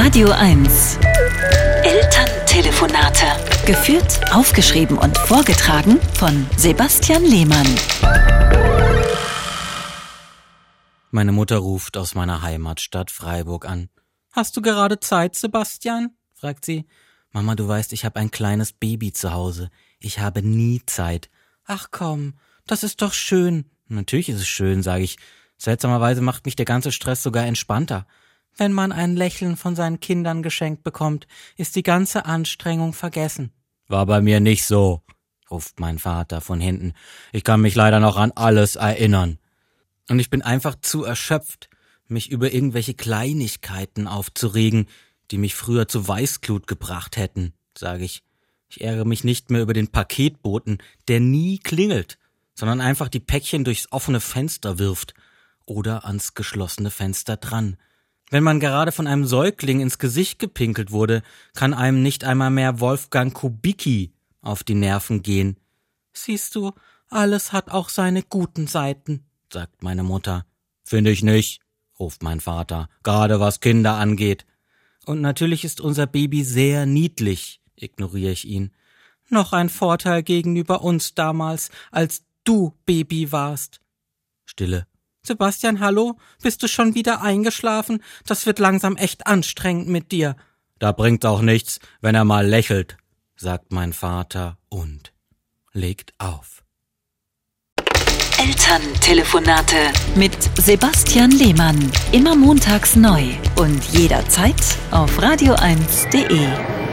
Radio 1. Elterntelefonate. Geführt, aufgeschrieben und vorgetragen von Sebastian Lehmann. Meine Mutter ruft aus meiner Heimatstadt Freiburg an. Hast du gerade Zeit, Sebastian? fragt sie. Mama, du weißt, ich habe ein kleines Baby zu Hause. Ich habe nie Zeit. Ach komm, das ist doch schön. Natürlich ist es schön, sage ich. Seltsamerweise macht mich der ganze Stress sogar entspannter. Wenn man ein Lächeln von seinen Kindern geschenkt bekommt, ist die ganze Anstrengung vergessen. War bei mir nicht so, ruft mein Vater von hinten. Ich kann mich leider noch an alles erinnern. Und ich bin einfach zu erschöpft, mich über irgendwelche Kleinigkeiten aufzuregen, die mich früher zu Weißglut gebracht hätten, sage ich. Ich ärgere mich nicht mehr über den Paketboten, der nie klingelt, sondern einfach die Päckchen durchs offene Fenster wirft oder ans geschlossene Fenster dran. Wenn man gerade von einem Säugling ins Gesicht gepinkelt wurde, kann einem nicht einmal mehr Wolfgang Kubicki auf die Nerven gehen. Siehst du, alles hat auch seine guten Seiten, sagt meine Mutter. Finde ich nicht, ruft mein Vater, gerade was Kinder angeht. Und natürlich ist unser Baby sehr niedlich, ignoriere ich ihn. Noch ein Vorteil gegenüber uns damals, als du Baby warst. Stille. Sebastian, hallo? Bist du schon wieder eingeschlafen? Das wird langsam echt anstrengend mit dir. Da bringt's auch nichts, wenn er mal lächelt, sagt mein Vater und legt auf. Elterntelefonate mit Sebastian Lehmann. Immer montags neu und jederzeit auf radio1.de.